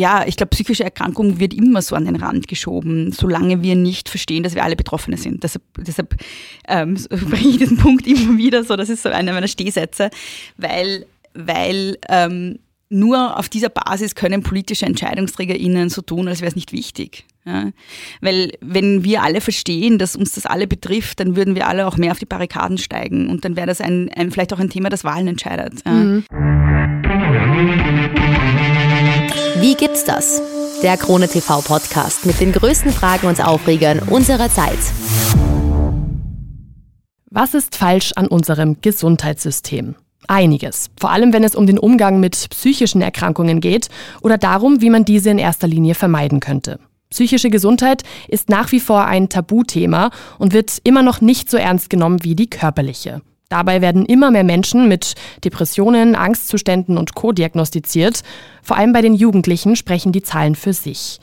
ja, ich glaube, psychische Erkrankung wird immer so an den Rand geschoben, solange wir nicht verstehen, dass wir alle Betroffene sind. Deshalb, deshalb ähm, bringe ich diesen Punkt immer wieder so, das ist so einer meiner Stehsätze, weil, weil ähm, nur auf dieser Basis können politische EntscheidungsträgerInnen so tun, als wäre es nicht wichtig. Ja? Weil wenn wir alle verstehen, dass uns das alle betrifft, dann würden wir alle auch mehr auf die Barrikaden steigen und dann wäre das ein, ein, vielleicht auch ein Thema, das Wahlen entscheidet. Ja? Mhm. Wie gibt's das? Der Krone TV Podcast mit den größten Fragen und Aufregern unserer Zeit. Was ist falsch an unserem Gesundheitssystem? Einiges, vor allem wenn es um den Umgang mit psychischen Erkrankungen geht oder darum, wie man diese in erster Linie vermeiden könnte. Psychische Gesundheit ist nach wie vor ein Tabuthema und wird immer noch nicht so ernst genommen wie die körperliche. Dabei werden immer mehr Menschen mit Depressionen, Angstzuständen und Co diagnostiziert. Vor allem bei den Jugendlichen sprechen die Zahlen für sich.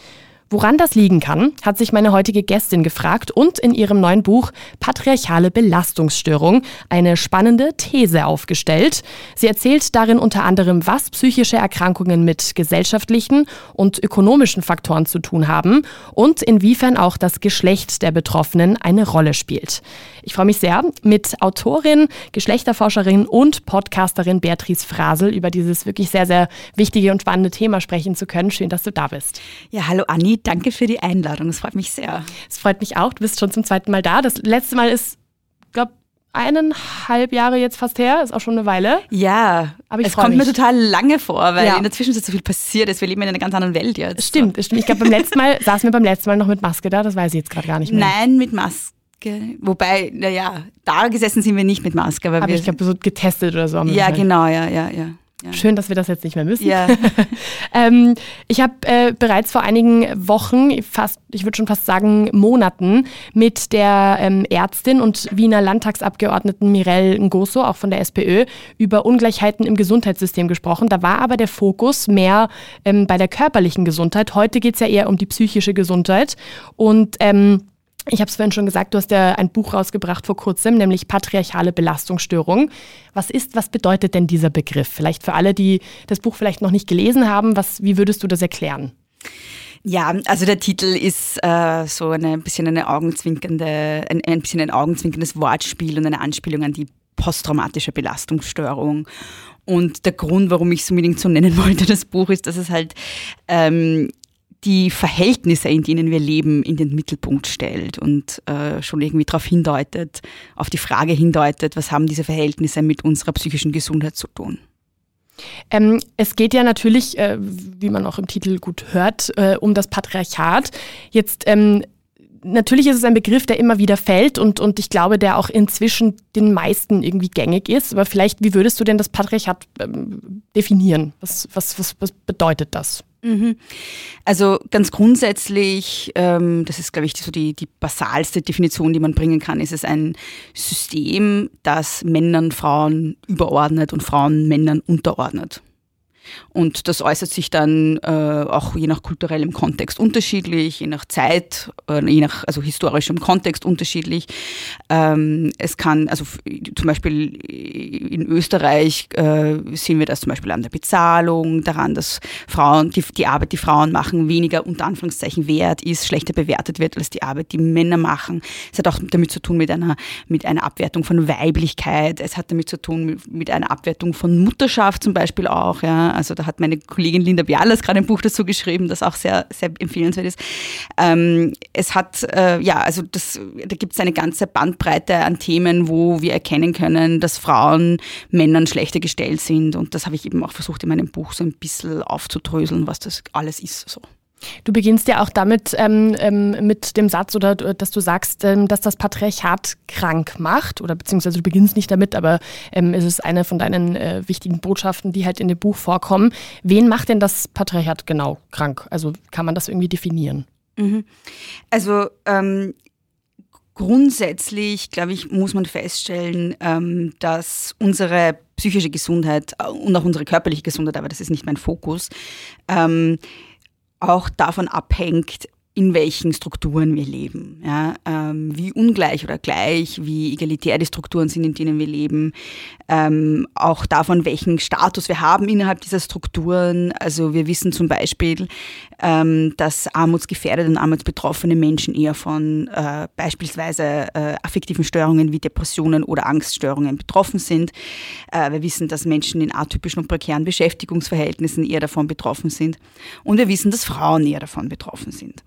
Woran das liegen kann, hat sich meine heutige Gästin gefragt und in ihrem neuen Buch Patriarchale Belastungsstörung eine spannende These aufgestellt. Sie erzählt darin unter anderem, was psychische Erkrankungen mit gesellschaftlichen und ökonomischen Faktoren zu tun haben und inwiefern auch das Geschlecht der Betroffenen eine Rolle spielt. Ich freue mich sehr, mit Autorin, Geschlechterforscherin und Podcasterin Beatrice Frasel über dieses wirklich sehr, sehr wichtige und spannende Thema sprechen zu können. Schön, dass du da bist. Ja, hallo Anni danke für die Einladung. Es freut mich sehr. Es freut mich auch. Du bist schon zum zweiten Mal da. Das letzte Mal ist, glaube eineinhalb Jahre jetzt fast her, ist auch schon eine Weile. Ja, aber es kommt mich. mir total lange vor, weil ja. in der Zwischenzeit so viel passiert ist. Wir leben in einer ganz anderen Welt jetzt. Stimmt, stimmt. Ich glaube, beim letzten Mal saßen wir beim letzten Mal noch mit Maske da, das weiß ich jetzt gerade gar nicht mehr. Nein, mit Maske. Wobei, naja, da gesessen sind wir nicht mit Maske. Aber, aber ich glaube, so getestet oder so. Ja, genau, ja, ja, ja. Ja. Schön, dass wir das jetzt nicht mehr müssen. Ja. ähm, ich habe äh, bereits vor einigen Wochen, fast, ich würde schon fast sagen Monaten, mit der ähm, Ärztin und Wiener Landtagsabgeordneten Mirelle Ngoso, auch von der SPÖ, über Ungleichheiten im Gesundheitssystem gesprochen. Da war aber der Fokus mehr ähm, bei der körperlichen Gesundheit. Heute geht es ja eher um die psychische Gesundheit. Und ähm, ich habe es vorhin schon gesagt, du hast ja ein Buch rausgebracht vor kurzem, nämlich Patriarchale Belastungsstörung. Was ist, was bedeutet denn dieser Begriff? Vielleicht für alle, die das Buch vielleicht noch nicht gelesen haben, was, wie würdest du das erklären? Ja, also der Titel ist äh, so eine, ein bisschen eine augenzwinkernde, ein, ein bisschen ein augenzwinkerndes Wortspiel und eine Anspielung an die posttraumatische Belastungsstörung. Und der Grund, warum ich es unbedingt so nennen wollte, das Buch, ist, dass es halt ähm, die Verhältnisse, in denen wir leben, in den Mittelpunkt stellt und äh, schon irgendwie darauf hindeutet, auf die Frage hindeutet, was haben diese Verhältnisse mit unserer psychischen Gesundheit zu tun. Ähm, es geht ja natürlich, äh, wie man auch im Titel gut hört, äh, um das Patriarchat. Jetzt ähm, natürlich ist es ein Begriff, der immer wieder fällt und, und ich glaube, der auch inzwischen den meisten irgendwie gängig ist. Aber vielleicht, wie würdest du denn das Patriarchat ähm, definieren? Was, was, was, was bedeutet das? Mhm. Also ganz grundsätzlich, ähm, das ist, glaube ich, so die, die basalste Definition, die man bringen kann, ist es ein System, das Männern Frauen überordnet und Frauen Männern unterordnet. Und das äußert sich dann äh, auch je nach kulturellem Kontext unterschiedlich, je nach Zeit, äh, je nach also historischem Kontext unterschiedlich. Ähm, es kann, also zum Beispiel in Österreich äh, sehen wir das zum Beispiel an der Bezahlung, daran, dass Frauen, die, die Arbeit, die Frauen machen, weniger unter Anführungszeichen wert ist, schlechter bewertet wird als die Arbeit, die Männer machen. Es hat auch damit zu tun mit einer, mit einer Abwertung von Weiblichkeit. Es hat damit zu tun mit, mit einer Abwertung von Mutterschaft zum Beispiel auch. Ja. Also da hat meine Kollegin Linda Bialas gerade ein Buch dazu geschrieben, das auch sehr, sehr empfehlenswert ist. Ähm, es hat, äh, ja, also das, da gibt es eine ganze Bandbreite an Themen, wo wir erkennen können, dass Frauen Männern schlechter gestellt sind. Und das habe ich eben auch versucht in meinem Buch so ein bisschen aufzudröseln, was das alles ist. So. Du beginnst ja auch damit ähm, ähm, mit dem Satz oder dass du sagst, ähm, dass das Patriarchat krank macht oder beziehungsweise du beginnst nicht damit, aber ähm, es ist eine von deinen äh, wichtigen Botschaften, die halt in dem Buch vorkommen. Wen macht denn das Patriarchat genau krank? Also kann man das irgendwie definieren? Mhm. Also ähm, grundsätzlich, glaube ich, muss man feststellen, ähm, dass unsere psychische Gesundheit äh, und auch unsere körperliche Gesundheit, aber das ist nicht mein Fokus, auch davon abhängt, in welchen Strukturen wir leben, ja, ähm, wie ungleich oder gleich, wie egalitär die Strukturen sind, in denen wir leben, ähm, auch davon, welchen Status wir haben innerhalb dieser Strukturen. Also wir wissen zum Beispiel, ähm, dass armutsgefährdete und armutsbetroffene Menschen eher von äh, beispielsweise äh, affektiven Störungen wie Depressionen oder Angststörungen betroffen sind. Äh, wir wissen, dass Menschen in atypischen und prekären Beschäftigungsverhältnissen eher davon betroffen sind. Und wir wissen, dass Frauen eher davon betroffen sind.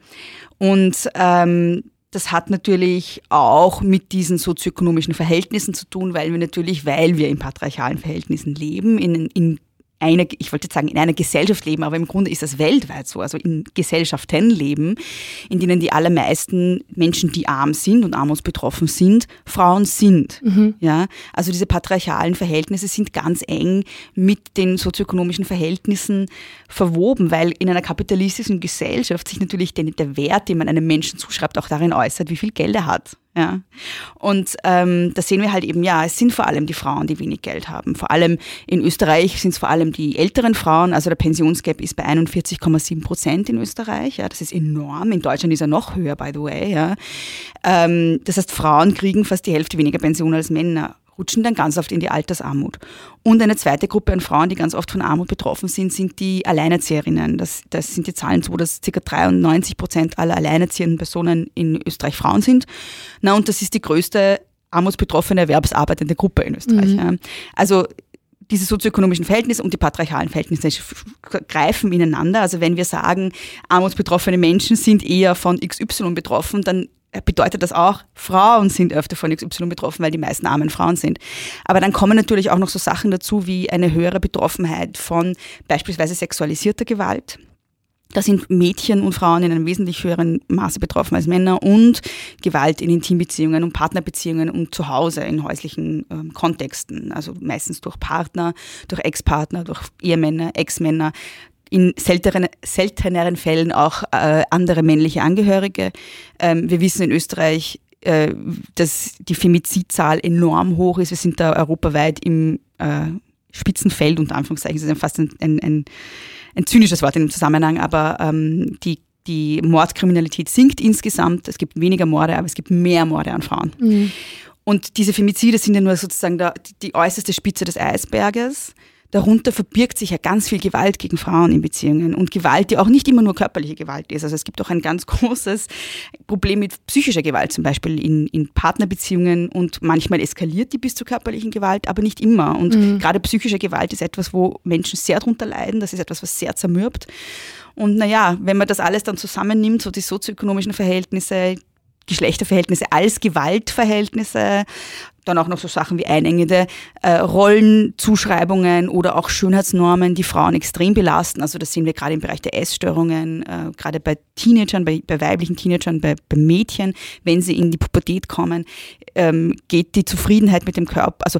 Und ähm, das hat natürlich auch mit diesen sozioökonomischen Verhältnissen zu tun, weil wir natürlich, weil wir in patriarchalen Verhältnissen leben, in, in einer, ich wollte jetzt sagen, in einer Gesellschaft leben, aber im Grunde ist das weltweit so, also in Gesellschaften leben, in denen die allermeisten Menschen, die arm sind und armutsbetroffen sind, Frauen sind. Mhm. Ja, also diese patriarchalen Verhältnisse sind ganz eng mit den sozioökonomischen Verhältnissen verwoben, weil in einer kapitalistischen Gesellschaft sich natürlich der, der Wert, den man einem Menschen zuschreibt, auch darin äußert, wie viel Geld er hat. Ja. Und ähm, da sehen wir halt eben, ja, es sind vor allem die Frauen, die wenig Geld haben. Vor allem in Österreich sind es vor allem die älteren Frauen. Also der Pensionsgap ist bei 41,7 Prozent in Österreich. Ja, das ist enorm. In Deutschland ist er noch höher, by the way. Ja. Ähm, das heißt, Frauen kriegen fast die Hälfte weniger Pension als Männer rutschen dann ganz oft in die Altersarmut. Und eine zweite Gruppe an Frauen, die ganz oft von Armut betroffen sind, sind die Alleinerzieherinnen. Das, das sind die Zahlen so, dass ca. 93 Prozent aller alleinerziehenden Personen in Österreich Frauen sind. Na, und das ist die größte armutsbetroffene erwerbsarbeitende Gruppe in Österreich. Mhm. Also diese sozioökonomischen Verhältnisse und die patriarchalen Verhältnisse greifen ineinander. Also wenn wir sagen, armutsbetroffene Menschen sind eher von XY betroffen, dann bedeutet das auch, Frauen sind öfter von XY betroffen, weil die meisten armen Frauen sind. Aber dann kommen natürlich auch noch so Sachen dazu wie eine höhere Betroffenheit von beispielsweise sexualisierter Gewalt. Da sind Mädchen und Frauen in einem wesentlich höheren Maße betroffen als Männer und Gewalt in Intimbeziehungen und Partnerbeziehungen und zu Hause in häuslichen ähm, Kontexten, also meistens durch Partner, durch Ex-Partner, durch Ehemänner, Ex-Männer, in seltenen, selteneren Fällen auch äh, andere männliche Angehörige. Ähm, wir wissen in Österreich, äh, dass die Femizidzahl enorm hoch ist. Wir sind da europaweit im äh, Spitzenfeld, unter Anführungszeichen. Das ist fast ein, ein, ein, ein zynisches Wort in dem Zusammenhang, aber ähm, die, die Mordkriminalität sinkt insgesamt. Es gibt weniger Morde, aber es gibt mehr Morde an Frauen. Mhm. Und diese Femizide sind ja nur sozusagen der, die äußerste Spitze des Eisberges darunter verbirgt sich ja ganz viel Gewalt gegen Frauen in Beziehungen und Gewalt, die auch nicht immer nur körperliche Gewalt ist. Also es gibt auch ein ganz großes Problem mit psychischer Gewalt, zum Beispiel in, in Partnerbeziehungen und manchmal eskaliert die bis zur körperlichen Gewalt, aber nicht immer. Und mhm. gerade psychische Gewalt ist etwas, wo Menschen sehr drunter leiden. Das ist etwas, was sehr zermürbt. Und naja, wenn man das alles dann zusammennimmt, so die sozioökonomischen Verhältnisse, Geschlechterverhältnisse als Gewaltverhältnisse, dann auch noch so Sachen wie einengende äh, Rollenzuschreibungen oder auch Schönheitsnormen, die Frauen extrem belasten. Also das sehen wir gerade im Bereich der Essstörungen, äh, gerade bei Teenagern, bei, bei weiblichen Teenagern, bei, bei, Mädchen, wenn sie in die Pubertät kommen, ähm, geht die Zufriedenheit mit dem Körper, also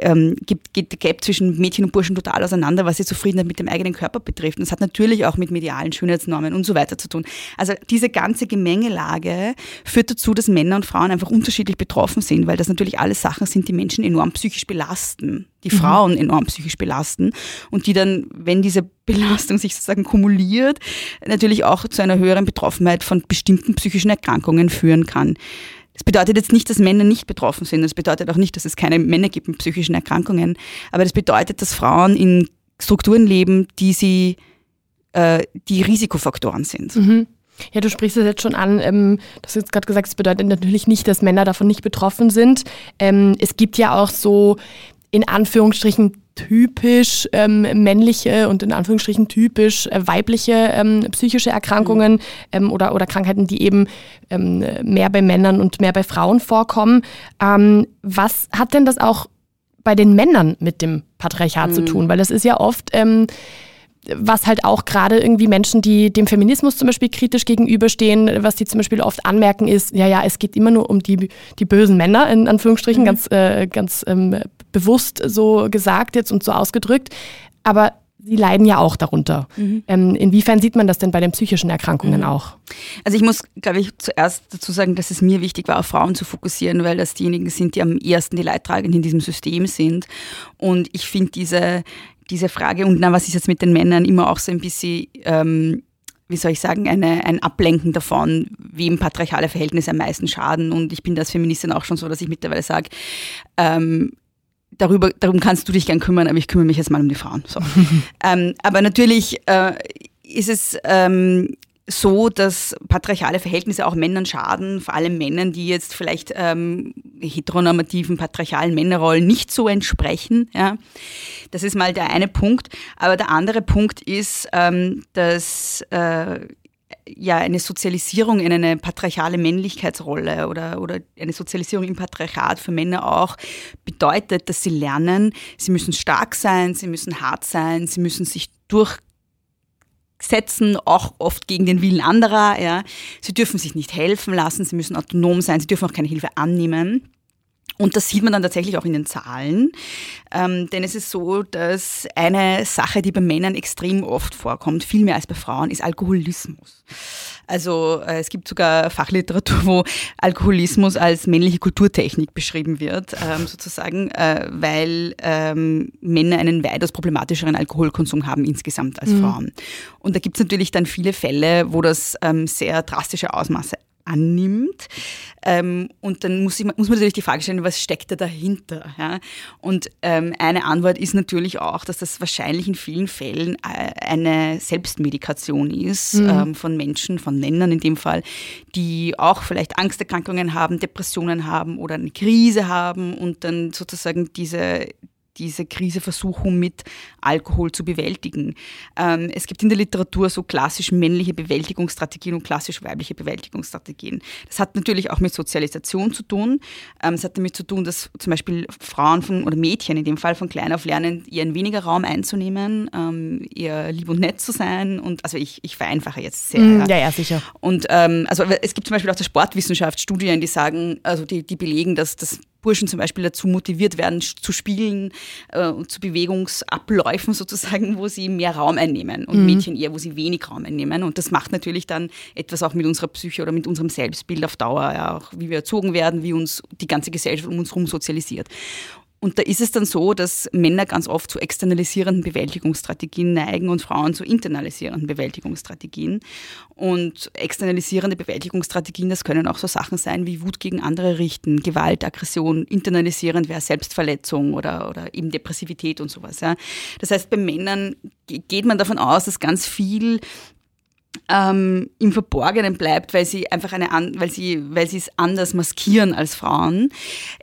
ähm, gibt, geht der Gap zwischen Mädchen und Burschen total auseinander, was die Zufriedenheit mit dem eigenen Körper betrifft. Und das hat natürlich auch mit medialen Schönheitsnormen und so weiter zu tun. Also diese ganze Gemengelage führt dazu, dass Männer und Frauen einfach unterschiedlich betroffen sind, weil das natürlich alles Sachen sind, die Menschen enorm psychisch belasten, die mhm. Frauen enorm psychisch belasten und die dann, wenn diese Belastung sich sozusagen kumuliert, natürlich auch zu einer höheren Betroffenheit von bestimmten psychischen Erkrankungen führen kann. Das bedeutet jetzt nicht, dass Männer nicht betroffen sind. Das bedeutet auch nicht, dass es keine Männer gibt mit psychischen Erkrankungen. Aber das bedeutet, dass Frauen in Strukturen leben, die sie, äh, die Risikofaktoren sind. Mhm. Ja, du sprichst es jetzt schon an. Ähm, du hast jetzt gerade gesagt, es bedeutet natürlich nicht, dass Männer davon nicht betroffen sind. Ähm, es gibt ja auch so in Anführungsstrichen typisch ähm, männliche und in Anführungsstrichen typisch äh, weibliche ähm, psychische Erkrankungen mhm. ähm, oder, oder Krankheiten, die eben ähm, mehr bei Männern und mehr bei Frauen vorkommen. Ähm, was hat denn das auch bei den Männern mit dem Patriarchat mhm. zu tun? Weil das ist ja oft ähm, was halt auch gerade irgendwie Menschen, die dem Feminismus zum Beispiel kritisch gegenüberstehen, was die zum Beispiel oft anmerken, ist, ja, ja, es geht immer nur um die, die bösen Männer, in Anführungsstrichen, mhm. ganz, äh, ganz ähm, bewusst so gesagt jetzt und so ausgedrückt. Aber sie leiden ja auch darunter. Mhm. Ähm, inwiefern sieht man das denn bei den psychischen Erkrankungen mhm. auch? Also ich muss, glaube ich, zuerst dazu sagen, dass es mir wichtig war, auf Frauen zu fokussieren, weil das diejenigen sind, die am ersten die Leidtragenden in diesem System sind. Und ich finde diese diese Frage, und na, was ist jetzt mit den Männern, immer auch so ein bisschen ähm, wie soll ich sagen, eine, ein Ablenken davon, wem patriarchale Verhältnisse am meisten schaden. Und ich bin als Feministin auch schon so, dass ich mittlerweile sage, ähm, darüber, darum kannst du dich gern kümmern, aber ich kümmere mich jetzt mal um die Frauen. So. ähm, aber natürlich äh, ist es ähm, so, dass patriarchale Verhältnisse auch Männern schaden, vor allem Männern, die jetzt vielleicht ähm, heteronormativen patriarchalen Männerrollen nicht so entsprechen. Ja. Das ist mal der eine Punkt. Aber der andere Punkt ist, ähm, dass äh, ja eine Sozialisierung in eine patriarchale Männlichkeitsrolle oder, oder eine Sozialisierung im Patriarchat für Männer auch bedeutet, dass sie lernen, sie müssen stark sein, sie müssen hart sein, sie müssen sich durchsetzen, auch oft gegen den Willen anderer. Ja. Sie dürfen sich nicht helfen lassen, sie müssen autonom sein, sie dürfen auch keine Hilfe annehmen. Und das sieht man dann tatsächlich auch in den Zahlen. Ähm, denn es ist so, dass eine Sache, die bei Männern extrem oft vorkommt, viel mehr als bei Frauen, ist Alkoholismus. Also äh, es gibt sogar Fachliteratur, wo Alkoholismus als männliche Kulturtechnik beschrieben wird, ähm, sozusagen, äh, weil ähm, Männer einen weitaus problematischeren Alkoholkonsum haben insgesamt als mhm. Frauen. Und da gibt es natürlich dann viele Fälle, wo das ähm, sehr drastische Ausmaße annimmt. Ähm, und dann muss, ich, muss man natürlich die Frage stellen, was steckt da dahinter? Ja? Und ähm, eine Antwort ist natürlich auch, dass das wahrscheinlich in vielen Fällen äh, eine Selbstmedikation ist mhm. ähm, von Menschen, von Männern in dem Fall, die auch vielleicht Angsterkrankungen haben, Depressionen haben oder eine Krise haben und dann sozusagen diese diese Krise versuchen mit Alkohol zu bewältigen. Ähm, es gibt in der Literatur so klassisch männliche Bewältigungsstrategien und klassisch weibliche Bewältigungsstrategien. Das hat natürlich auch mit Sozialisation zu tun. Ähm, es hat damit zu tun, dass zum Beispiel Frauen von, oder Mädchen in dem Fall von klein auf lernen, ihren weniger Raum einzunehmen, ähm, eher lieb und nett zu sein. Und also ich, ich vereinfache jetzt sehr. Mm, ja, ja, sicher. Und ähm, also es gibt zum Beispiel auch der Sportwissenschaft Studien, die sagen, also die, die belegen, dass das Burschen zum Beispiel dazu motiviert werden, zu spielen, äh, zu Bewegungsabläufen sozusagen, wo sie mehr Raum einnehmen und mhm. Mädchen eher, wo sie wenig Raum einnehmen. Und das macht natürlich dann etwas auch mit unserer Psyche oder mit unserem Selbstbild auf Dauer, ja, auch wie wir erzogen werden, wie uns die ganze Gesellschaft um uns herum sozialisiert. Und da ist es dann so, dass Männer ganz oft zu externalisierenden Bewältigungsstrategien neigen und Frauen zu internalisierenden Bewältigungsstrategien. Und externalisierende Bewältigungsstrategien, das können auch so Sachen sein wie Wut gegen andere richten, Gewalt, Aggression, internalisierend wäre Selbstverletzung oder, oder eben Depressivität und sowas. Ja. Das heißt, bei Männern geht man davon aus, dass ganz viel ähm, im Verborgenen bleibt, weil sie einfach eine, weil sie, weil sie es anders maskieren als Frauen.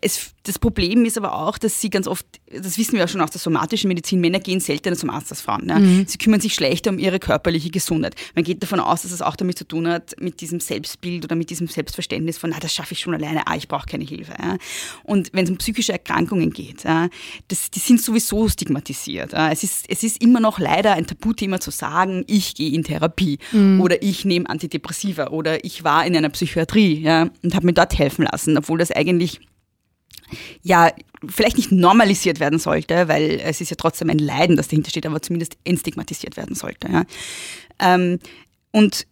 Es das Problem ist aber auch, dass sie ganz oft, das wissen wir auch schon aus der somatischen Medizin, Männer gehen seltener zum Arzt als Frauen. Ne? Mhm. Sie kümmern sich schlechter um ihre körperliche Gesundheit. Man geht davon aus, dass es auch damit zu tun hat, mit diesem Selbstbild oder mit diesem Selbstverständnis von, na, das schaffe ich schon alleine, ah, ich brauche keine Hilfe. Ja? Und wenn es um psychische Erkrankungen geht, ja, das, die sind sowieso stigmatisiert. Ja? Es, ist, es ist immer noch leider ein Tabuthema zu sagen, ich gehe in Therapie mhm. Oder ich nehme Antidepressiva oder ich war in einer Psychiatrie ja, und habe mir dort helfen lassen, obwohl das eigentlich ja, vielleicht nicht normalisiert werden sollte, weil es ist ja trotzdem ein Leiden, das dahinter steht, aber zumindest entstigmatisiert werden sollte. Ja. Ähm, und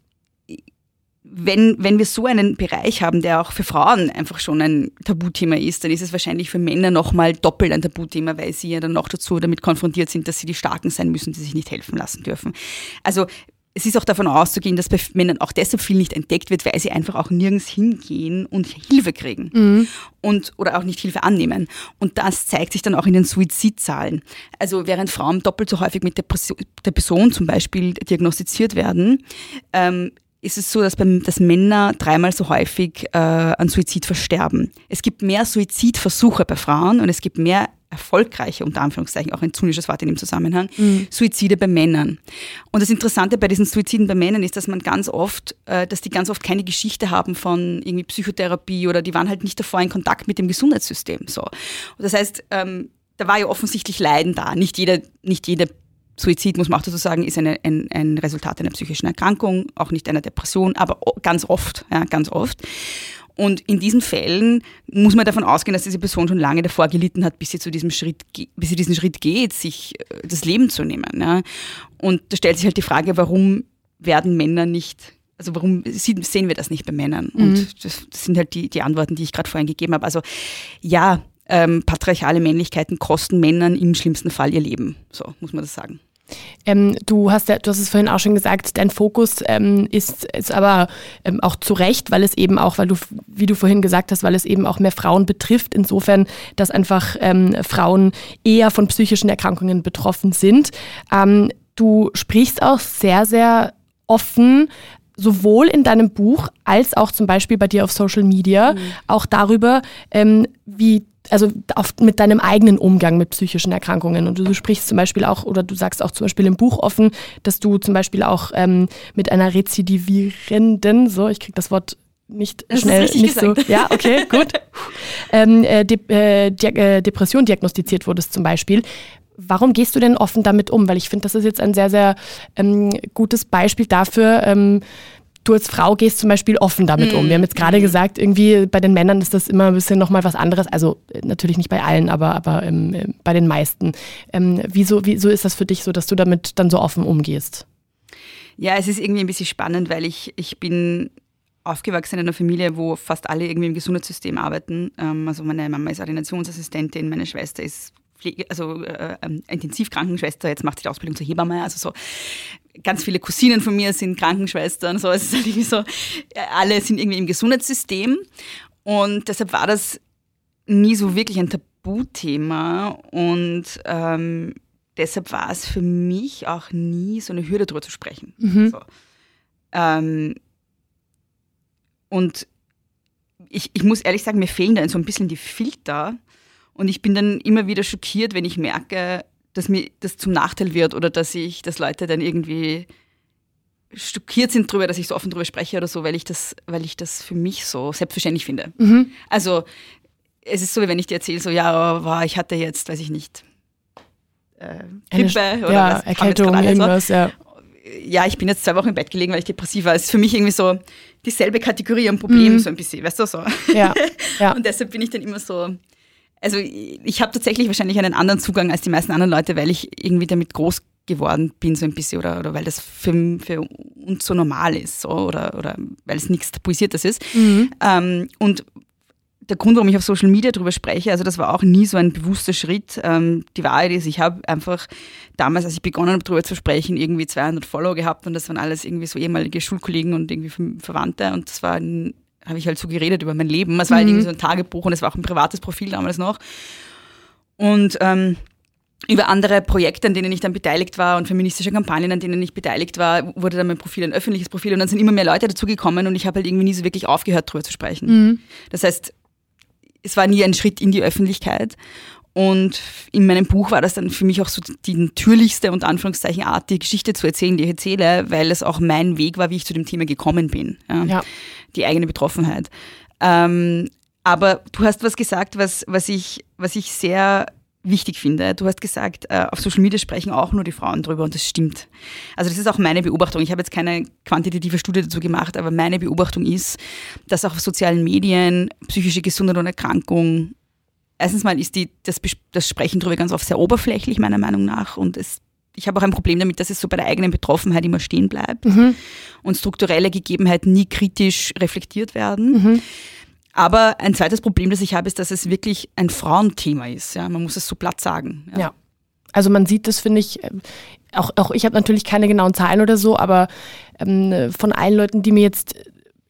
wenn, wenn wir so einen Bereich haben, der auch für Frauen einfach schon ein Tabuthema ist, dann ist es wahrscheinlich für Männer nochmal doppelt ein Tabuthema, weil sie ja dann noch dazu damit konfrontiert sind, dass sie die Starken sein müssen, die sich nicht helfen lassen dürfen. Also es ist auch davon auszugehen, dass bei Männern auch deshalb viel nicht entdeckt wird, weil sie einfach auch nirgends hingehen und Hilfe kriegen mhm. und oder auch nicht Hilfe annehmen. Und das zeigt sich dann auch in den Suizidzahlen. Also während Frauen doppelt so häufig mit Depression zum Beispiel diagnostiziert werden, ähm, ist es so, dass, beim, dass Männer dreimal so häufig äh, an Suizid versterben. Es gibt mehr Suizidversuche bei Frauen und es gibt mehr erfolgreiche, unter Anführungszeichen, auch ein zynisches Wort in dem Zusammenhang, mhm. Suizide bei Männern. Und das Interessante bei diesen Suiziden bei Männern ist, dass man ganz oft, äh, dass die ganz oft keine Geschichte haben von irgendwie Psychotherapie oder die waren halt nicht davor in Kontakt mit dem Gesundheitssystem. So. Und das heißt, ähm, da war ja offensichtlich Leiden da. Nicht jeder, nicht jeder Suizid, muss man auch dazu sagen, ist eine, ein, ein Resultat einer psychischen Erkrankung, auch nicht einer Depression, aber ganz oft, ja, ganz oft. Und in diesen Fällen muss man davon ausgehen, dass diese Person schon lange davor gelitten hat, bis sie zu diesem Schritt, bis sie diesen Schritt geht, sich äh, das Leben zu nehmen. Ja. Und da stellt sich halt die Frage, warum werden Männer nicht, also warum sehen wir das nicht bei Männern? Mhm. Und das, das, sind halt die, die Antworten, die ich gerade vorhin gegeben habe. Also ja, ähm, patriarchale Männlichkeiten kosten Männern im schlimmsten Fall ihr Leben. So muss man das sagen. Ähm, du hast ja, du hast es vorhin auch schon gesagt, dein Fokus ähm, ist, ist aber ähm, auch zu Recht, weil es eben auch, weil du, wie du vorhin gesagt hast, weil es eben auch mehr Frauen betrifft, insofern, dass einfach ähm, Frauen eher von psychischen Erkrankungen betroffen sind. Ähm, du sprichst auch sehr, sehr offen sowohl in deinem Buch als auch zum Beispiel bei dir auf Social Media mhm. auch darüber, ähm, wie also auf, mit deinem eigenen Umgang mit psychischen Erkrankungen. Und du, sprichst zum Beispiel auch, oder du sagst auch zum Beispiel im Buch offen, dass du zum Beispiel auch ähm, mit einer rezidivierenden, so, ich krieg das Wort nicht das schnell, nicht gesagt. so, ja, okay, gut, ähm, äh, De äh, äh, Depression diagnostiziert wurdest zum Beispiel. Warum gehst du denn offen damit um? Weil ich finde, das ist jetzt ein sehr, sehr ähm, gutes Beispiel dafür, ähm, du als Frau gehst zum Beispiel offen damit um. Wir haben jetzt gerade mhm. gesagt, irgendwie bei den Männern ist das immer ein bisschen nochmal was anderes. Also äh, natürlich nicht bei allen, aber, aber ähm, äh, bei den meisten. Ähm, wieso, wieso ist das für dich so, dass du damit dann so offen umgehst? Ja, es ist irgendwie ein bisschen spannend, weil ich, ich bin aufgewachsen in einer Familie, wo fast alle irgendwie im Gesundheitssystem arbeiten. Ähm, also meine Mama ist Ordinationsassistentin, meine Schwester ist Pflege, also äh, ähm, Intensivkrankenschwester, jetzt macht sie die Ausbildung zur Hebamme, also so ganz viele Cousinen von mir sind Krankenschwestern, so es ist halt irgendwie so, alle sind irgendwie im Gesundheitssystem und deshalb war das nie so wirklich ein Tabuthema und ähm, deshalb war es für mich auch nie so eine Hürde darüber zu sprechen. Mhm. So. Ähm, und ich, ich muss ehrlich sagen, mir fehlen da so ein bisschen die Filter, und ich bin dann immer wieder schockiert, wenn ich merke, dass mir das zum Nachteil wird oder dass ich, dass Leute dann irgendwie schockiert sind darüber, dass ich so offen darüber spreche oder so, weil ich das, weil ich das für mich so selbstverständlich finde. Mhm. Also es ist so, wie wenn ich dir erzähle, so ja, wow, ich hatte jetzt, weiß ich nicht, äh, Grippe oder ja, was, Erkältung, irgendwas, ja. Ja, ich bin jetzt zwei Wochen im Bett gelegen, weil ich depressiv war. Es ist für mich irgendwie so dieselbe Kategorie an Problem, mhm. so ein bisschen, weißt du, so. Ja, ja. Und deshalb bin ich dann immer so, also ich habe tatsächlich wahrscheinlich einen anderen Zugang als die meisten anderen Leute, weil ich irgendwie damit groß geworden bin, so ein bisschen, oder, oder weil das für, für uns so normal ist, so, oder, oder weil es nichts Tabuisiertes ist. Mhm. Ähm, und der Grund, warum ich auf Social Media darüber spreche, also das war auch nie so ein bewusster Schritt. Ähm, die Wahrheit ist, ich habe einfach damals, als ich begonnen habe, darüber zu sprechen, irgendwie 200 Follower gehabt und das waren alles irgendwie so ehemalige Schulkollegen und irgendwie Verwandte und das war ein habe ich halt so geredet über mein Leben. Es war halt mhm. irgendwie so ein Tagebuch und es war auch ein privates Profil damals noch. Und ähm, über andere Projekte, an denen ich dann beteiligt war und feministische Kampagnen, an denen ich beteiligt war, wurde dann mein Profil ein öffentliches Profil und dann sind immer mehr Leute dazugekommen und ich habe halt irgendwie nie so wirklich aufgehört, darüber zu sprechen. Mhm. Das heißt, es war nie ein Schritt in die Öffentlichkeit. Und in meinem Buch war das dann für mich auch so die natürlichste und Anführungszeichen Art, die Geschichte zu erzählen, die ich erzähle, weil es auch mein Weg war, wie ich zu dem Thema gekommen bin. Ja. ja. Die eigene Betroffenheit. Ähm, aber du hast was gesagt, was, was, ich, was ich sehr wichtig finde. Du hast gesagt, äh, auf Social Media sprechen auch nur die Frauen drüber und das stimmt. Also das ist auch meine Beobachtung. Ich habe jetzt keine quantitative Studie dazu gemacht, aber meine Beobachtung ist, dass auch auf sozialen Medien psychische Gesundheit und Erkrankung erstens mal ist die, das, das Sprechen darüber ganz oft sehr oberflächlich, meiner Meinung nach. Und es, ich habe auch ein Problem damit, dass es so bei der eigenen Betroffenheit immer stehen bleibt mhm. und strukturelle Gegebenheiten nie kritisch reflektiert werden. Mhm. Aber ein zweites Problem, das ich habe, ist, dass es wirklich ein Frauenthema ist. Ja? Man muss es so platt sagen. Ja. ja. Also man sieht das, finde ich, ähm, auch, auch ich habe natürlich keine genauen Zahlen oder so, aber ähm, von allen Leuten, die mir jetzt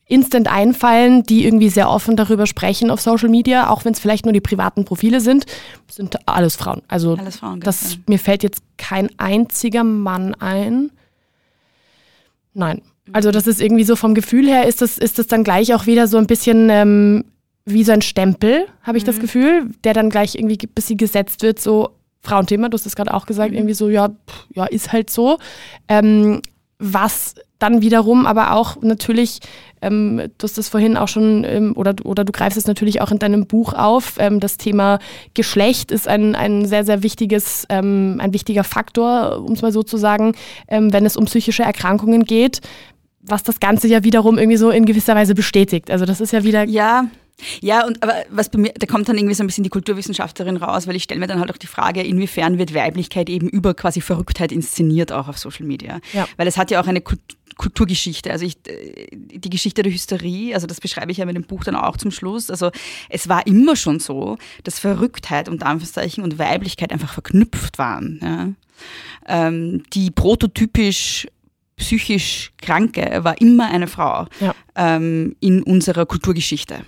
instant einfallen, die irgendwie sehr offen darüber sprechen auf Social Media, auch wenn es vielleicht nur die privaten Profile sind, sind alles Frauen. Also alles Frauen, das, mir fällt jetzt kein einziger Mann ein. Nein. Also das ist irgendwie so vom Gefühl her, ist das, ist das dann gleich auch wieder so ein bisschen ähm, wie so ein Stempel, habe ich mhm. das Gefühl, der dann gleich irgendwie ein bisschen gesetzt wird, so Frauenthema, du hast das gerade auch gesagt, mhm. irgendwie so, ja, pff, ja, ist halt so. Ähm, was dann wiederum aber auch natürlich, ähm, du hast das vorhin auch schon, ähm, oder, oder du greifst es natürlich auch in deinem Buch auf, ähm, das Thema Geschlecht ist ein, ein sehr, sehr wichtiges, ähm, ein wichtiger Faktor, um es mal so zu sagen, ähm, wenn es um psychische Erkrankungen geht, was das Ganze ja wiederum irgendwie so in gewisser Weise bestätigt. Also das ist ja wieder... Ja, ja, und aber was bei mir, da kommt dann irgendwie so ein bisschen die Kulturwissenschaftlerin raus, weil ich stelle mir dann halt auch die Frage, inwiefern wird Weiblichkeit eben über quasi Verrücktheit inszeniert auch auf Social Media. Ja. Weil es hat ja auch eine Kulturgeschichte. Also ich, äh, die Geschichte der Hysterie, also das beschreibe ich ja mit dem Buch dann auch zum Schluss. Also es war immer schon so, dass Verrücktheit und Anführungszeichen und Weiblichkeit einfach verknüpft waren. Ja. Ähm, die prototypisch psychisch Kranke war immer eine Frau ja. ähm, in unserer Kulturgeschichte.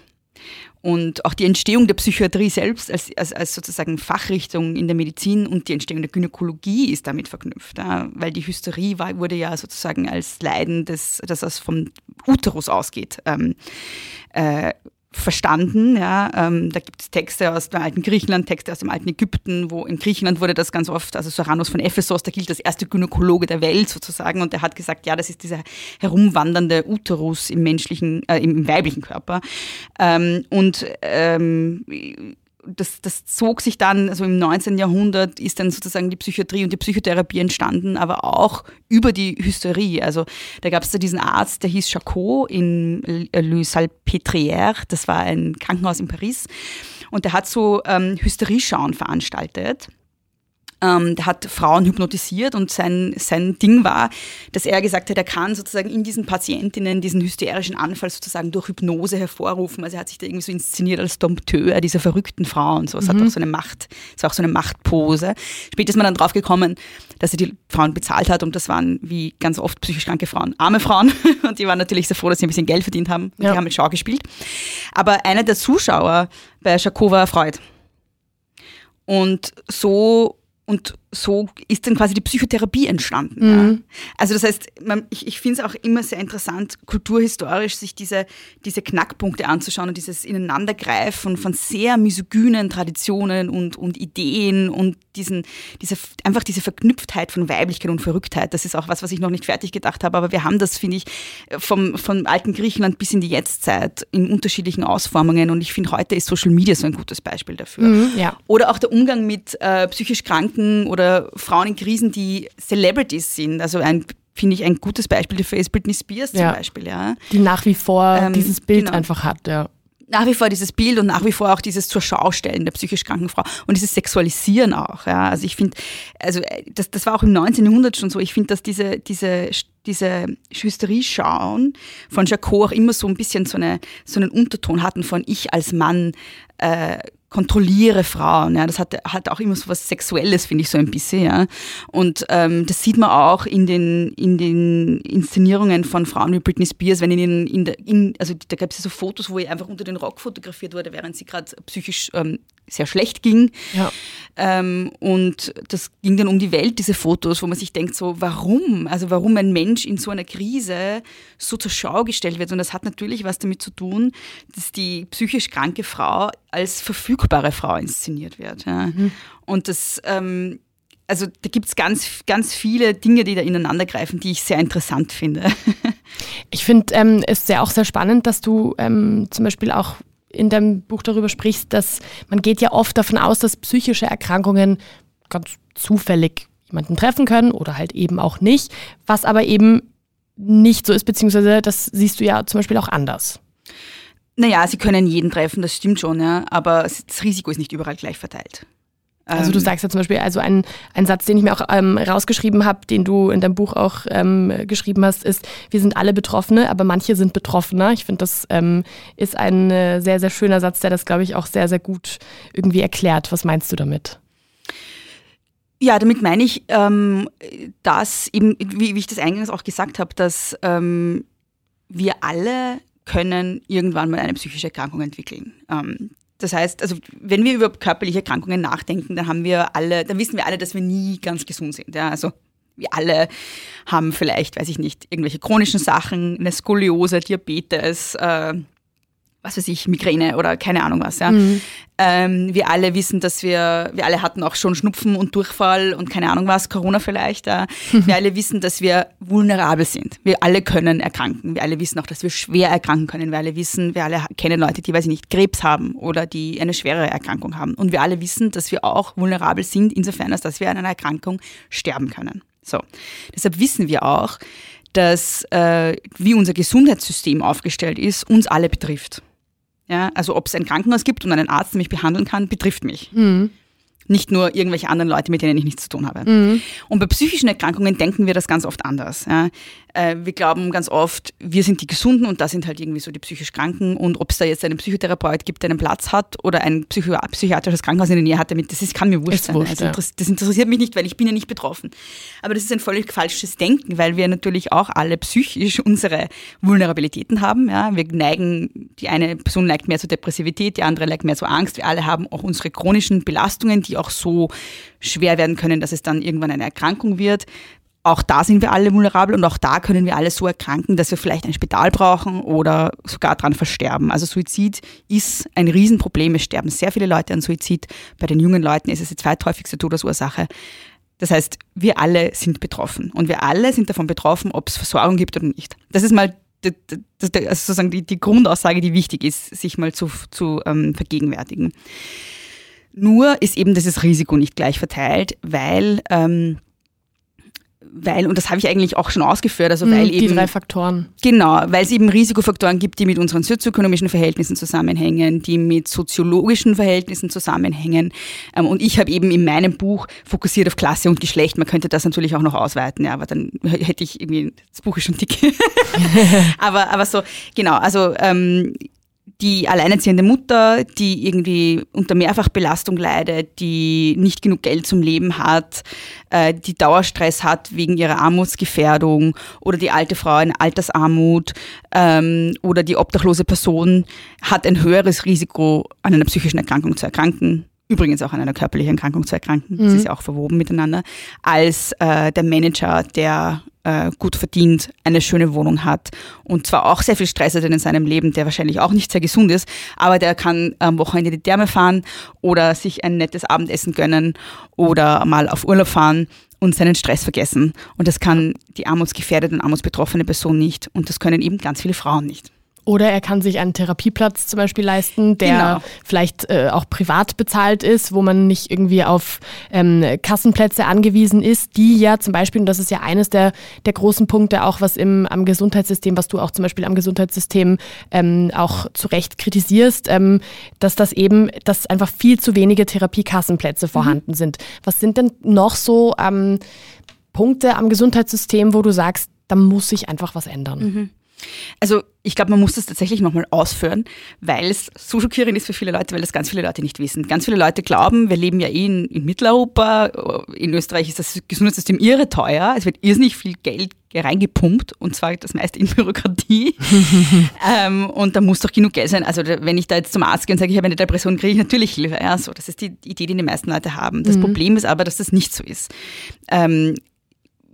Und auch die Entstehung der Psychiatrie selbst als, als, als, sozusagen Fachrichtung in der Medizin und die Entstehung der Gynäkologie ist damit verknüpft. Ja, weil die Hysterie war, wurde ja sozusagen als Leiden, des, das aus vom Uterus ausgeht, ähm, äh, verstanden. Ja. Ähm, da gibt es Texte aus dem alten Griechenland, Texte aus dem alten Ägypten, wo in Griechenland wurde das ganz oft, also Soranos von Ephesos, der gilt als erste Gynäkologe der Welt sozusagen und der hat gesagt, ja, das ist dieser herumwandernde Uterus im menschlichen, äh, im weiblichen Körper. Ähm, und ähm, das, das zog sich dann, also im 19. Jahrhundert ist dann sozusagen die Psychiatrie und die Psychotherapie entstanden, aber auch über die Hysterie. Also da gab es da diesen Arzt, der hieß Jacot in Le Salpêtrière, das war ein Krankenhaus in Paris. Und der hat so ähm, Hysterieschauen veranstaltet. Ähm, der hat Frauen hypnotisiert und sein, sein Ding war, dass er gesagt hat, er kann sozusagen in diesen Patientinnen diesen hysterischen Anfall sozusagen durch Hypnose hervorrufen. Also er hat sich da irgendwie so inszeniert als Dompteur dieser verrückten Frau und so. Es mhm. hat auch so eine Macht, es war auch so eine Machtpose. Später ist man dann drauf gekommen, dass er die Frauen bezahlt hat und das waren wie ganz oft psychisch kranke Frauen, arme Frauen und die waren natürlich sehr froh, dass sie ein bisschen Geld verdient haben und ja. die haben mit Schau gespielt. Aber einer der Zuschauer bei war Freud. Und so und so ist dann quasi die Psychotherapie entstanden. Mhm. Ja. Also das heißt, man, ich, ich finde es auch immer sehr interessant, kulturhistorisch sich diese, diese Knackpunkte anzuschauen und dieses Ineinandergreifen von sehr misogynen Traditionen und, und Ideen und diesen, diese, einfach diese Verknüpftheit von Weiblichkeit und Verrücktheit. Das ist auch was, was ich noch nicht fertig gedacht habe, aber wir haben das, finde ich, vom, vom alten Griechenland bis in die Jetztzeit in unterschiedlichen Ausformungen und ich finde, heute ist Social Media so ein gutes Beispiel dafür. Mhm, ja. Oder auch der Umgang mit äh, psychisch Kranken oder Frauen in Krisen, die Celebrities sind. Also ein finde ich ein gutes Beispiel dafür ist Britney Spears zum ja. Beispiel. Ja. Die nach wie vor ähm, dieses Bild genau. einfach hat, ja. Nach wie vor dieses Bild und nach wie vor auch dieses zur Schaustellen der psychisch kranken Frau und dieses Sexualisieren auch. Ja. Also ich finde, also äh, das, das war auch im 19. Jahrhundert schon so. Ich finde, dass diese, diese, diese Hysterie-Schauen von Jacot auch immer so ein bisschen so, eine, so einen Unterton hatten von ich als Mann äh, kontrolliere Frauen. Ja, das hat, hat auch immer so was Sexuelles, finde ich so ein bisschen. Ja. Und ähm, das sieht man auch in den, in den Inszenierungen von Frauen wie Britney Spears, wenn in, in, der, in also da gab es ja so Fotos, wo ihr einfach unter den Rock fotografiert wurde, während sie gerade psychisch ähm, sehr schlecht ging. Ja. Ähm, und das ging dann um die Welt, diese Fotos, wo man sich denkt, so, warum? Also warum ein Mensch in so einer Krise so zur Schau gestellt wird. Und das hat natürlich was damit zu tun, dass die psychisch kranke Frau als verfügbare Frau inszeniert wird. Ja. Mhm. Und das, ähm, also da gibt es ganz, ganz viele Dinge, die da ineinander greifen, die ich sehr interessant finde. Ich finde ähm, es sehr auch sehr spannend, dass du ähm, zum Beispiel auch in deinem Buch darüber sprichst, dass man geht ja oft davon aus, dass psychische Erkrankungen ganz zufällig jemanden treffen können oder halt eben auch nicht, was aber eben nicht so ist, beziehungsweise das siehst du ja zum Beispiel auch anders. Naja, sie können jeden treffen, das stimmt schon, ja, aber das Risiko ist nicht überall gleich verteilt. Also du ähm, sagst ja zum Beispiel, also ein, ein Satz, den ich mir auch ähm, rausgeschrieben habe, den du in deinem Buch auch ähm, geschrieben hast, ist, wir sind alle Betroffene, aber manche sind betroffener. Ich finde, das ähm, ist ein äh, sehr, sehr schöner Satz, der das, glaube ich, auch sehr, sehr gut irgendwie erklärt. Was meinst du damit? Ja, damit meine ich, ähm, dass eben, wie, wie, ich das eingangs auch gesagt habe, dass ähm, wir alle können irgendwann mal eine psychische Erkrankung entwickeln. Das heißt, also wenn wir über körperliche Erkrankungen nachdenken, dann haben wir alle, dann wissen wir alle, dass wir nie ganz gesund sind. Ja? Also wir alle haben vielleicht, weiß ich nicht, irgendwelche chronischen Sachen, eine Skoliose, Diabetes, äh, was weiß ich, Migräne oder keine Ahnung was. Ja. Mhm. Ähm, wir alle wissen, dass wir, wir alle hatten auch schon Schnupfen und Durchfall und keine Ahnung was, Corona vielleicht. Ja. Wir alle wissen, dass wir vulnerabel sind. Wir alle können erkranken. Wir alle wissen auch, dass wir schwer erkranken können. Wir alle wissen, wir alle kennen Leute, die, weiß ich nicht, Krebs haben oder die eine schwere Erkrankung haben. Und wir alle wissen, dass wir auch vulnerabel sind, insofern, als dass wir an einer Erkrankung sterben können. So. Deshalb wissen wir auch, dass äh, wie unser Gesundheitssystem aufgestellt ist, uns alle betrifft. Ja, also ob es ein Krankenhaus gibt und einen Arzt, der mich behandeln kann, betrifft mich. Mhm. Nicht nur irgendwelche anderen Leute, mit denen ich nichts zu tun habe. Mhm. Und bei psychischen Erkrankungen denken wir das ganz oft anders. Ja. Äh, wir glauben ganz oft, wir sind die Gesunden und da sind halt irgendwie so die psychisch Kranken und ob es da jetzt einen Psychotherapeut gibt, der einen Platz hat oder ein Psycho psychiatrisches Krankenhaus in der Nähe hat, damit, das ist, kann mir wurscht sein. wurscht, also, ja. das interessiert mich nicht, weil ich bin ja nicht betroffen. Aber das ist ein völlig falsches Denken, weil wir natürlich auch alle psychisch unsere Vulnerabilitäten haben. Ja? Wir neigen, die eine Person neigt mehr zur Depressivität, die andere neigt mehr zur Angst. Wir alle haben auch unsere chronischen Belastungen, die auch so schwer werden können, dass es dann irgendwann eine Erkrankung wird. Auch da sind wir alle vulnerabel und auch da können wir alle so erkranken, dass wir vielleicht ein Spital brauchen oder sogar dran versterben. Also Suizid ist ein Riesenproblem. Es sterben sehr viele Leute an Suizid. Bei den jungen Leuten ist es die zweithäufigste Todesursache. Das heißt, wir alle sind betroffen und wir alle sind davon betroffen, ob es Versorgung gibt oder nicht. Das ist mal also sozusagen die, die Grundaussage, die wichtig ist, sich mal zu, zu ähm, vergegenwärtigen. Nur ist eben dieses Risiko nicht gleich verteilt, weil, ähm, weil und das habe ich eigentlich auch schon ausgeführt, also weil Mhm, die eben drei Faktoren. Genau, weil es eben Risikofaktoren gibt, die mit unseren sozioökonomischen Verhältnissen zusammenhängen, die mit soziologischen Verhältnissen zusammenhängen. Ähm, Und ich habe eben in meinem Buch fokussiert auf Klasse und Geschlecht. Man könnte das natürlich auch noch ausweiten, ja, aber dann hätte ich irgendwie, das Buch ist schon dick. aber, aber so, genau, also ähm, die alleinerziehende Mutter, die irgendwie unter Mehrfachbelastung leidet, die nicht genug Geld zum Leben hat, äh, die Dauerstress hat wegen ihrer Armutsgefährdung oder die alte Frau in Altersarmut ähm, oder die obdachlose Person hat ein höheres Risiko, an einer psychischen Erkrankung zu erkranken. Übrigens auch an einer körperlichen Erkrankung zu erkranken, das ist ja auch verwoben miteinander, als äh, der Manager, der äh, gut verdient, eine schöne Wohnung hat und zwar auch sehr viel Stress hat in seinem Leben, der wahrscheinlich auch nicht sehr gesund ist, aber der kann am Wochenende die Therme fahren oder sich ein nettes Abendessen gönnen oder mal auf Urlaub fahren und seinen Stress vergessen. Und das kann die armutsgefährdete und armutsbetroffene Person nicht und das können eben ganz viele Frauen nicht. Oder er kann sich einen Therapieplatz zum Beispiel leisten, der Genau. vielleicht äh, auch privat bezahlt ist, wo man nicht irgendwie auf ähm, Kassenplätze angewiesen ist, die ja zum Beispiel, und das ist ja eines der, der großen Punkte auch, was im, am Gesundheitssystem, was du auch zum Beispiel am Gesundheitssystem ähm, auch zu Recht kritisierst, ähm, dass das eben, dass einfach viel zu wenige Therapiekassenplätze vorhanden sind. Was sind denn noch so ähm, Punkte am Gesundheitssystem, wo du sagst, da muss sich einfach was ändern? Also ich glaube, man muss das tatsächlich nochmal ausführen, weil es so schockierend ist für viele Leute, weil das ganz viele Leute nicht wissen. Ganz viele Leute glauben, wir leben ja eh in, in Mitteleuropa, in Österreich ist das Gesundheitssystem irre teuer, es wird irrsinnig viel Geld reingepumpt und zwar das meiste in Bürokratie. ähm, und da muss doch genug Geld sein. Also wenn ich da jetzt zum Arzt gehe und sage, ich habe eine Depression, kriege ich natürlich Hilfe. Ja, so, das ist die Idee, die die meisten Leute haben. Das Problem ist aber, dass das nicht so ist. Ähm,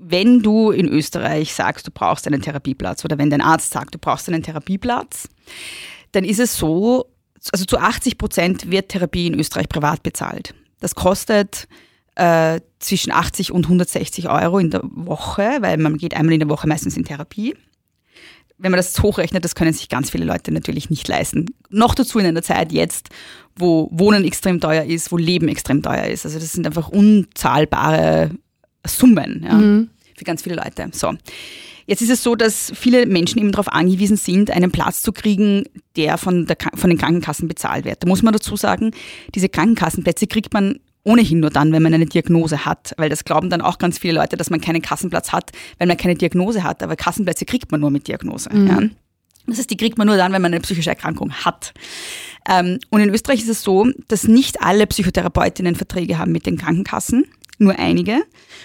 wenn du in Österreich sagst, du brauchst einen Therapieplatz oder wenn dein Arzt sagt, du brauchst einen Therapieplatz, dann ist es so, also zu 80 Prozent wird Therapie in Österreich privat bezahlt. Das kostet äh, zwischen 80 und 160 Euro in der Woche, weil man geht einmal in der Woche meistens in Therapie. Wenn man das hochrechnet, das können sich ganz viele Leute natürlich nicht leisten. Noch dazu in einer Zeit jetzt, wo Wohnen extrem teuer ist, wo Leben extrem teuer ist. Also das sind einfach unzahlbare Summen ja, für ganz viele Leute. So. Jetzt ist es so, dass viele Menschen eben darauf angewiesen sind, einen Platz zu kriegen, der von, der, von den Krankenkassen bezahlt wird. Da muss man dazu sagen, diese Krankenkassenplätze kriegt man ohnehin nur dann, wenn man eine Diagnose hat. Weil das glauben dann auch ganz viele Leute, dass man keinen Kassenplatz hat, weil man keine Diagnose hat. Aber Kassenplätze kriegt man nur mit Diagnose. Ja. Das heißt, die kriegt man nur dann, wenn man eine psychische Erkrankung hat. Ähm, und in Österreich ist es so, dass nicht alle Psychotherapeutinnen Verträge haben mit den Krankenkassen, nur einige.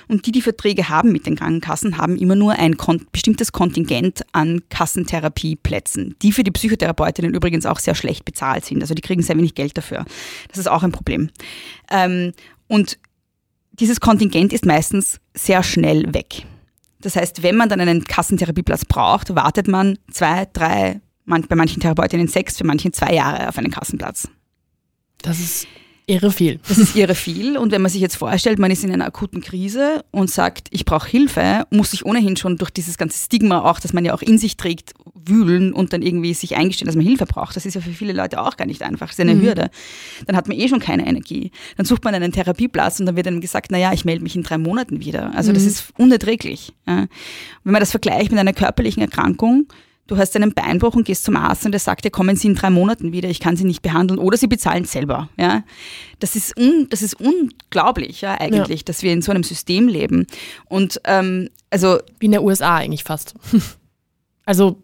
Und die, die Verträge haben mit den Krankenkassen, haben immer nur ein kon bestimmtes Kontingent an Kassentherapieplätzen, die für die Psychotherapeutinnen übrigens auch sehr schlecht bezahlt sind. Also die kriegen sehr wenig Geld dafür. Das ist auch ein Problem. Ähm, und dieses Kontingent ist meistens sehr schnell weg. Das heißt, wenn man dann einen Kassentherapieplatz braucht, wartet man zwei, drei, bei manchen Therapeutinnen sechs, für manchen zwei Jahre auf einen Kassenplatz. Das ist irre viel. Das ist irre viel. Und wenn man sich jetzt vorstellt, man ist in einer akuten Krise und sagt, ich brauche Hilfe, muss sich ohnehin schon durch dieses ganze Stigma auch, das man ja auch in sich trägt, wühlen und dann irgendwie sich eingestehen, dass man Hilfe braucht. Das ist ja für viele Leute auch gar nicht einfach. Das ist eine Hürde. Dann hat man eh schon keine Energie. Dann sucht man einen Therapieplatz und dann wird einem gesagt, naja, ich melde mich in drei Monaten wieder. Also das ist unerträglich. Ja. Wenn man das vergleicht mit einer körperlichen Erkrankung, du hast einen Beinbruch und gehst zum Arzt und der sagt dir, kommen Sie in drei Monaten wieder, ich kann Sie nicht behandeln oder Sie bezahlen selber. Ja? Das, ist un, das ist unglaublich ja, eigentlich, ja. dass wir in so einem System leben. Und ähm, also Wie in der USA eigentlich fast. also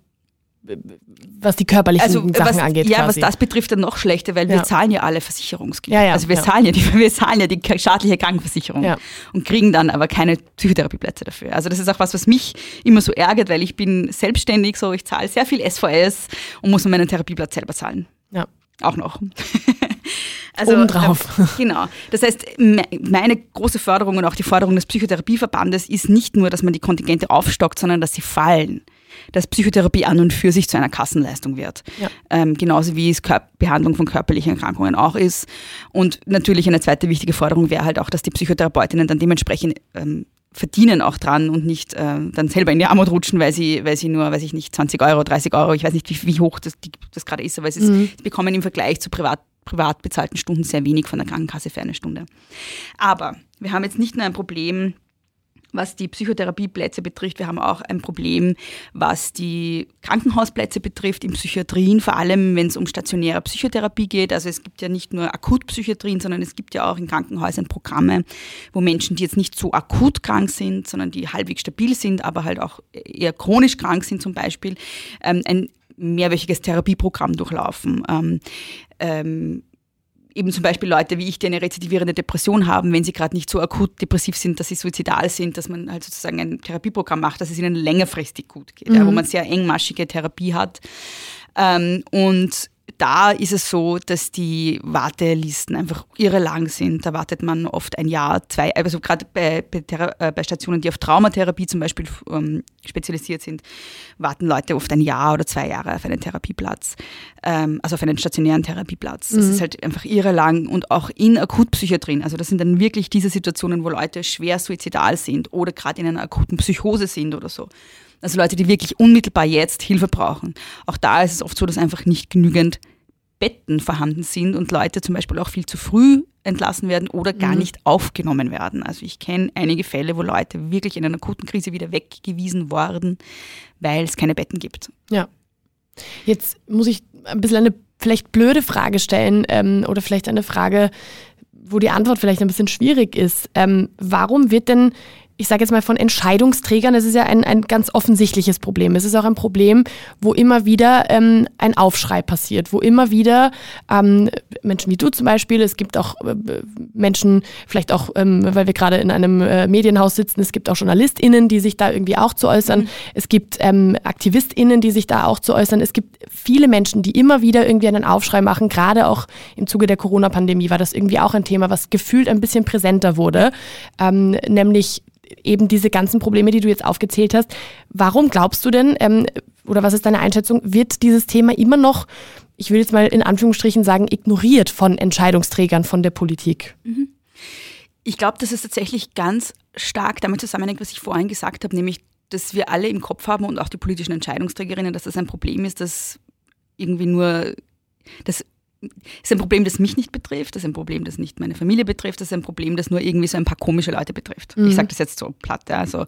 was die körperlichen also, Sachen was, angeht. Ja, quasi. was das betrifft, dann noch schlechter, weil ja. wir zahlen ja alle Versicherungsgelder. Ja, ja, also wir, Zahlen ja die, wir zahlen ja die staatliche Krankenversicherung und kriegen dann aber keine Psychotherapieplätze dafür. Also das ist auch was, was mich immer so ärgert, weil ich bin selbstständig, so ich zahle sehr viel SVS und muss meinen Therapieplatz selber zahlen. Ja. Auch noch. Also, Obendrauf. Ähm, genau. Das heißt, meine große Förderung und auch die Forderung des Psychotherapieverbandes ist nicht nur, dass man die Kontingente aufstockt, sondern dass sie fallen dass Psychotherapie an und für sich zu einer Kassenleistung wird. Ja. Ähm, genauso wie es Kör Behandlung von körperlichen Erkrankungen auch ist. Und natürlich eine zweite wichtige Forderung wäre halt auch, dass die Psychotherapeutinnen dann dementsprechend ähm, verdienen auch dran und nicht äh, dann selber in die Armut rutschen, weil sie, weil sie nur, weiß ich nicht, 20 Euro, 30 Euro, ich weiß nicht, wie, wie hoch das, das gerade ist, aber sie mhm. bekommen im Vergleich zu privat, privat bezahlten Stunden sehr wenig von der Krankenkasse für eine Stunde. Aber wir haben jetzt nicht nur ein Problem was die Psychotherapieplätze betrifft. Wir haben auch ein Problem, was die Krankenhausplätze betrifft, in Psychiatrien, vor allem wenn es um stationäre Psychotherapie geht. Also es gibt ja nicht nur Akutpsychiatrien, sondern es gibt ja auch in Krankenhäusern Programme, wo Menschen, die jetzt nicht so akut krank sind, sondern die halbwegs stabil sind, aber halt auch eher chronisch krank sind zum Beispiel, ähm, ein mehrwöchiges Therapieprogramm durchlaufen. Ähm, ähm, eben zum Beispiel Leute wie ich, die eine rezidivierende Depression haben, wenn sie gerade nicht so akut depressiv sind, dass sie suizidal sind, dass man halt sozusagen ein Therapieprogramm macht, dass es ihnen längerfristig gut geht, mhm. ja, wo man sehr engmaschige Therapie hat. Ähm, und da ist es so, dass die Wartelisten einfach irre lang sind. Da wartet man oft ein Jahr, zwei, also gerade bei, bei, äh, bei Stationen, die auf Traumatherapie zum Beispiel ähm, spezialisiert sind, warten Leute oft ein Jahr oder zwei Jahre auf einen Therapieplatz, ähm, also auf einen stationären Therapieplatz. Mhm. Das ist halt einfach irre lang und auch in Akutpsychiatrien. Also das sind dann wirklich diese Situationen, wo Leute schwer suizidal sind oder gerade in einer akuten Psychose sind oder so. Also Leute, die wirklich unmittelbar jetzt Hilfe brauchen. Auch da ist es oft so, dass einfach nicht genügend Betten vorhanden sind und Leute zum Beispiel auch viel zu früh entlassen werden oder gar mhm. nicht aufgenommen werden. Also ich kenne einige Fälle, wo Leute wirklich in einer akuten Krise wieder weggewiesen wurden, weil es keine Betten gibt. Ja. Jetzt muss ich ein bisschen eine vielleicht blöde Frage stellen ähm, oder vielleicht eine Frage, wo die Antwort vielleicht ein bisschen schwierig ist. Ähm, warum wird denn ich sage jetzt mal von Entscheidungsträgern, das ist ja ein, ein ganz offensichtliches Problem. Es ist auch ein Problem, wo immer wieder ähm, ein Aufschrei passiert, wo immer wieder ähm, Menschen wie du zum Beispiel, es gibt auch äh, Menschen, vielleicht auch, ähm, weil wir gerade in einem äh, Medienhaus sitzen, es gibt auch JournalistInnen, die sich da irgendwie auch zu äußern. Mhm. Es gibt ähm, AktivistInnen, die sich da auch zu äußern. Es gibt viele Menschen, die immer wieder irgendwie einen Aufschrei machen. Gerade auch im Zuge der Corona-Pandemie war das irgendwie auch ein Thema, was gefühlt ein bisschen präsenter wurde, ähm, nämlich eben diese ganzen Probleme, die du jetzt aufgezählt hast. Warum glaubst du denn, ähm, oder was ist deine Einschätzung, wird dieses Thema immer noch, ich will jetzt mal in Anführungsstrichen sagen, ignoriert von Entscheidungsträgern, von der Politik? Mhm. Ich glaube, dass es tatsächlich ganz stark damit zusammenhängt, was ich vorhin gesagt habe, nämlich, dass wir alle im Kopf haben und auch die politischen Entscheidungsträgerinnen, dass das ein Problem ist, das irgendwie nur das ist ein Problem, das mich nicht betrifft, das ist ein Problem, das nicht meine Familie betrifft, das ist ein Problem, das nur irgendwie so ein paar komische Leute betrifft. Mhm. Ich sage das jetzt so platt, ja, also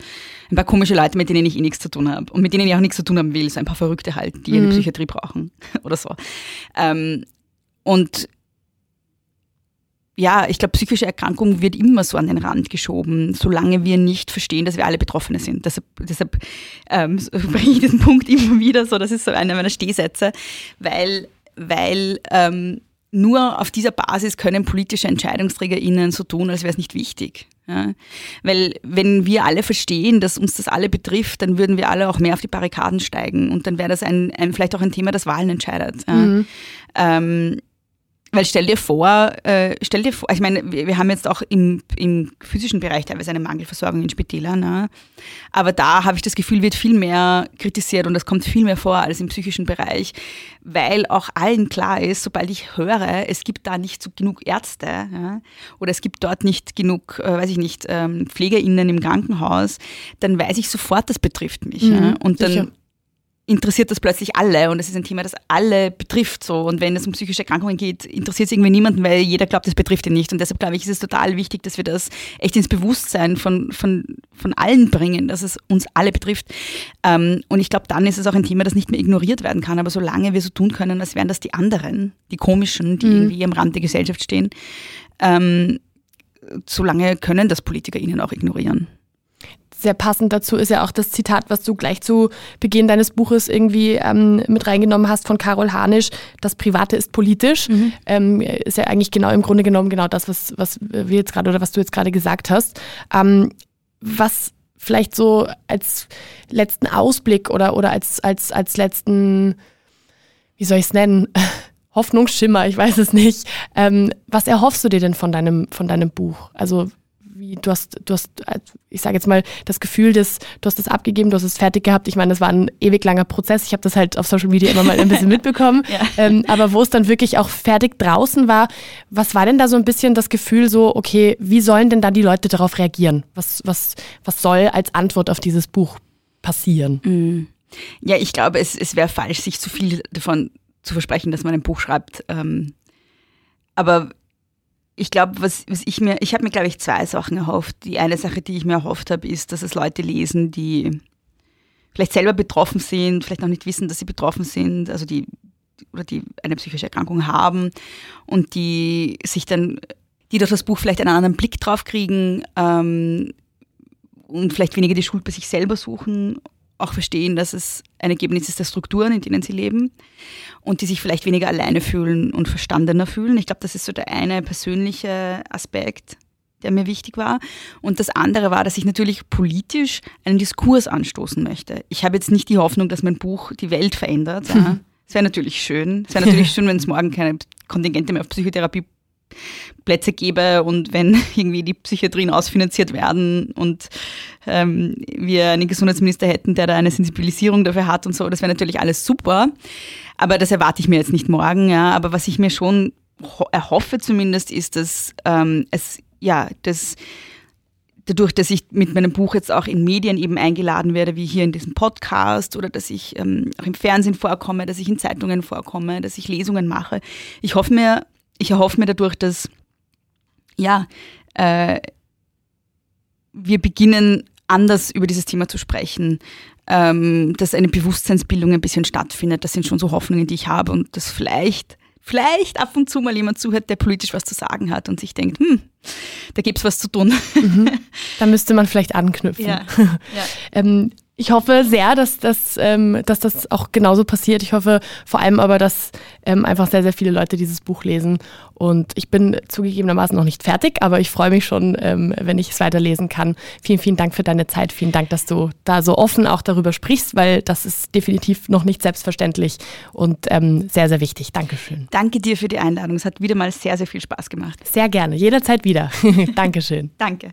ein paar komische Leute, mit denen ich eh nichts zu tun habe und mit denen ich auch nichts zu tun haben will, so ein paar Verrückte halt, die mhm. eine Psychiatrie brauchen oder so. Ähm, und ja, ich glaube, psychische Erkrankung wird immer so an den Rand geschoben, solange wir nicht verstehen, dass wir alle Betroffene sind. Deshalb, deshalb ähm, bringe ich diesen Punkt immer wieder so, das ist so einer meiner Stehsätze, weil weil ähm, nur auf dieser Basis können politische EntscheidungsträgerInnen so tun, als wäre es nicht wichtig. Ja? Weil wenn wir alle verstehen, dass uns das alle betrifft, dann würden wir alle auch mehr auf die Barrikaden steigen und dann wäre das ein, ein, vielleicht auch ein Thema, das Wahlen entscheidet. Ja? Mhm. Ähm, weil stell dir vor, äh, stell dir vor, ich meine, wir, wir, haben jetzt auch im, im physischen Bereich teilweise eine Mangelversorgung in Spitälern, ne? aber da habe ich das Gefühl, wird viel mehr kritisiert und das kommt viel mehr vor als im psychischen Bereich, weil auch allen klar ist, sobald ich höre, es gibt da nicht so genug Ärzte ja? oder es gibt dort nicht genug, äh, weiß ich nicht, ähm, PflegerInnen im Krankenhaus, dann weiß ich sofort, das betrifft mich. Mhm, ja? Und dann sicher interessiert das plötzlich alle und es ist ein Thema, das alle betrifft so. Und wenn es um psychische Erkrankungen geht, interessiert es irgendwie niemanden, weil jeder glaubt, es betrifft ihn nicht. Und deshalb glaube ich, ist es total wichtig, dass wir das echt ins Bewusstsein von, von, von allen bringen, dass es uns alle betrifft. Ähm, und ich glaube, dann ist es auch ein Thema, das nicht mehr ignoriert werden kann, aber solange wir so tun können, als wären das die anderen, die komischen, die mhm. irgendwie am Rand der Gesellschaft stehen, ähm, solange können das PolitikerInnen auch ignorieren sehr passend dazu ist ja auch das Zitat, was du gleich zu Beginn deines Buches irgendwie ähm, mit reingenommen hast von Carol Hanisch, das Private ist politisch. Mhm. Ähm, ist ja eigentlich genau im Grunde genommen genau das, was, was wir jetzt gerade oder was du jetzt gerade gesagt hast. Ähm, was vielleicht so als letzten Ausblick oder, oder als, als, als letzten, wie soll ich es nennen? Hoffnungsschimmer, ich weiß es nicht. Ähm, was erhoffst du dir denn von deinem, von deinem Buch? Also wie du hast, du hast, ich sage jetzt mal, das Gefühl, dass du hast das abgegeben, du hast es fertig gehabt. Ich meine, das war ein ewig langer Prozess. Ich habe das halt auf Social Media immer mal ein bisschen mitbekommen. ja. ähm, aber wo es dann wirklich auch fertig draußen war, was war denn da so ein bisschen das Gefühl, so, okay, wie sollen denn da die Leute darauf reagieren? Was, was, was soll als Antwort auf dieses Buch passieren? Mhm. Ja, ich glaube, es, es wäre falsch, sich zu viel davon zu versprechen, dass man ein Buch schreibt. Ähm, aber ich glaube, was, was ich mir, ich habe mir, glaube ich, zwei Sachen erhofft. Die eine Sache, die ich mir erhofft habe, ist, dass es Leute lesen, die vielleicht selber betroffen sind, vielleicht noch nicht wissen, dass sie betroffen sind, also die oder die eine psychische Erkrankung haben und die sich dann, die durch das Buch vielleicht einen anderen Blick drauf kriegen ähm, und vielleicht weniger die Schuld bei sich selber suchen auch verstehen, dass es ein Ergebnis ist der Strukturen, in denen sie leben und die sich vielleicht weniger alleine fühlen und verstandener fühlen. Ich glaube, das ist so der eine persönliche Aspekt, der mir wichtig war. Und das andere war, dass ich natürlich politisch einen Diskurs anstoßen möchte. Ich habe jetzt nicht die Hoffnung, dass mein Buch die Welt verändert. Ja. Es wäre natürlich schön. Es wäre natürlich schön, wenn es morgen keine Kontingente mehr auf Psychotherapie Plätze gäbe und wenn irgendwie die Psychiatrien ausfinanziert werden und ähm, wir einen Gesundheitsminister hätten, der da eine Sensibilisierung dafür hat und so, das wäre natürlich alles super. Aber das erwarte ich mir jetzt nicht morgen. Ja. Aber was ich mir schon erhoffe zumindest, ist, dass ähm, es ja das dadurch, dass ich mit meinem Buch jetzt auch in Medien eben eingeladen werde, wie hier in diesem Podcast oder dass ich ähm, auch im Fernsehen vorkomme, dass ich in Zeitungen vorkomme, dass ich Lesungen mache. Ich hoffe mir ich erhoffe mir dadurch, dass ja, äh, wir beginnen anders über dieses Thema zu sprechen, ähm, dass eine Bewusstseinsbildung ein bisschen stattfindet. Das sind schon so Hoffnungen, die ich habe und dass vielleicht, vielleicht ab und zu mal jemand zuhört, der politisch was zu sagen hat und sich denkt, hm, da gibt es was zu tun. Mhm. Da müsste man vielleicht anknüpfen. Ja. Ja. ähm, ich hoffe sehr, dass das, ähm, dass das auch genauso passiert. Ich hoffe vor allem aber, dass ähm, einfach sehr, sehr viele Leute dieses Buch lesen. Und ich bin zugegebenermaßen noch nicht fertig, aber ich freue mich schon, ähm, wenn ich es weiterlesen kann. Vielen, vielen Dank für deine Zeit. Vielen Dank, dass du da so offen auch darüber sprichst, weil das ist definitiv noch nicht selbstverständlich und ähm, sehr, sehr wichtig. Dankeschön. Danke dir für die Einladung. Es hat wieder mal sehr, sehr viel Spaß gemacht. Sehr gerne. Jederzeit wieder. Dankeschön. Danke.